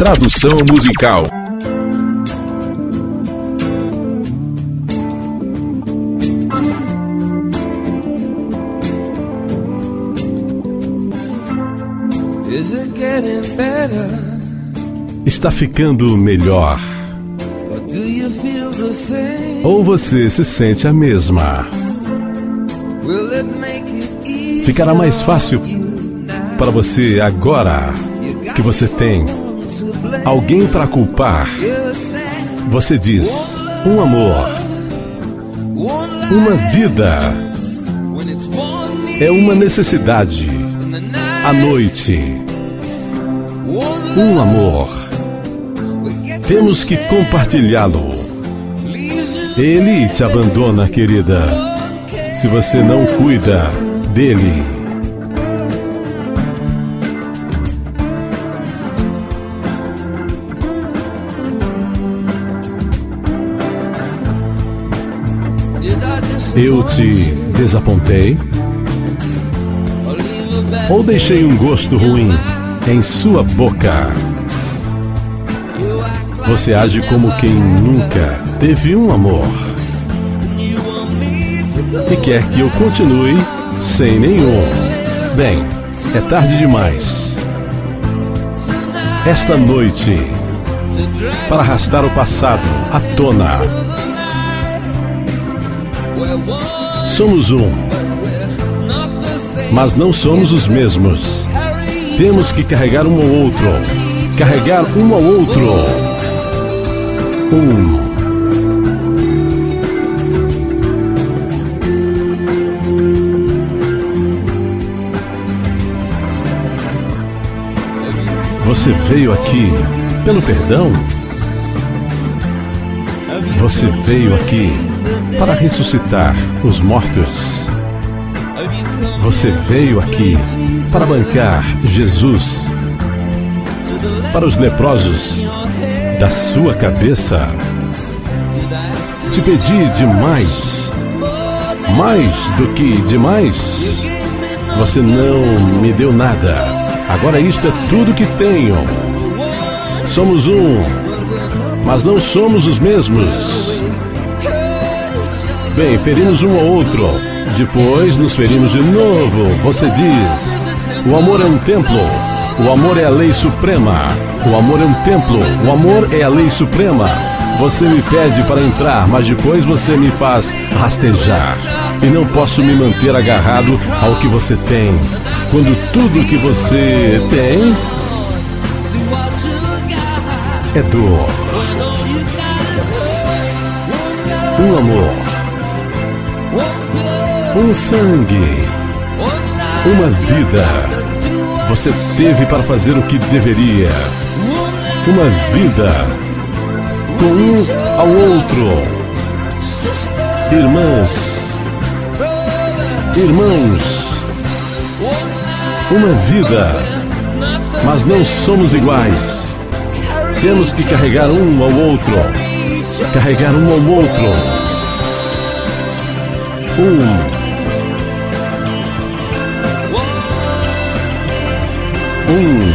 Tradução musical. Está ficando melhor. Ou você se sente a mesma? Ficará mais fácil para você agora que você tem alguém para culpar. Você diz: um amor, uma vida, é uma necessidade. A noite, um amor. Temos que compartilhá-lo. Ele te abandona, querida, se você não cuida dele. Eu te desapontei? Ou deixei um gosto ruim em sua boca? Você age como quem nunca teve um amor e quer que eu continue sem nenhum. Bem, é tarde demais. Esta noite, para arrastar o passado à tona, somos um, mas não somos os mesmos. Temos que carregar um ao outro, carregar um ao outro um. Você veio aqui pelo perdão? Você veio aqui para ressuscitar os mortos? Você veio aqui para bancar Jesus para os leprosos da sua cabeça. Te pedi demais, mais do que demais. Você não me deu nada. Agora isto é tudo que tenho. Somos um, mas não somos os mesmos. Bem, ferimos um ao outro. Depois nos ferimos de novo. Você diz: o amor é um templo. O amor é a lei suprema. O amor é um templo, o amor é a lei suprema. Você me pede para entrar, mas depois você me faz rastejar. E não posso me manter agarrado ao que você tem, quando tudo que você tem é dor. Um amor, um sangue, uma vida. Você teve para fazer o que deveria. Uma vida. Com um ao outro. Irmãs, irmãos, uma vida, mas não somos iguais. Temos que carregar um ao outro, carregar um ao outro. Um. Um.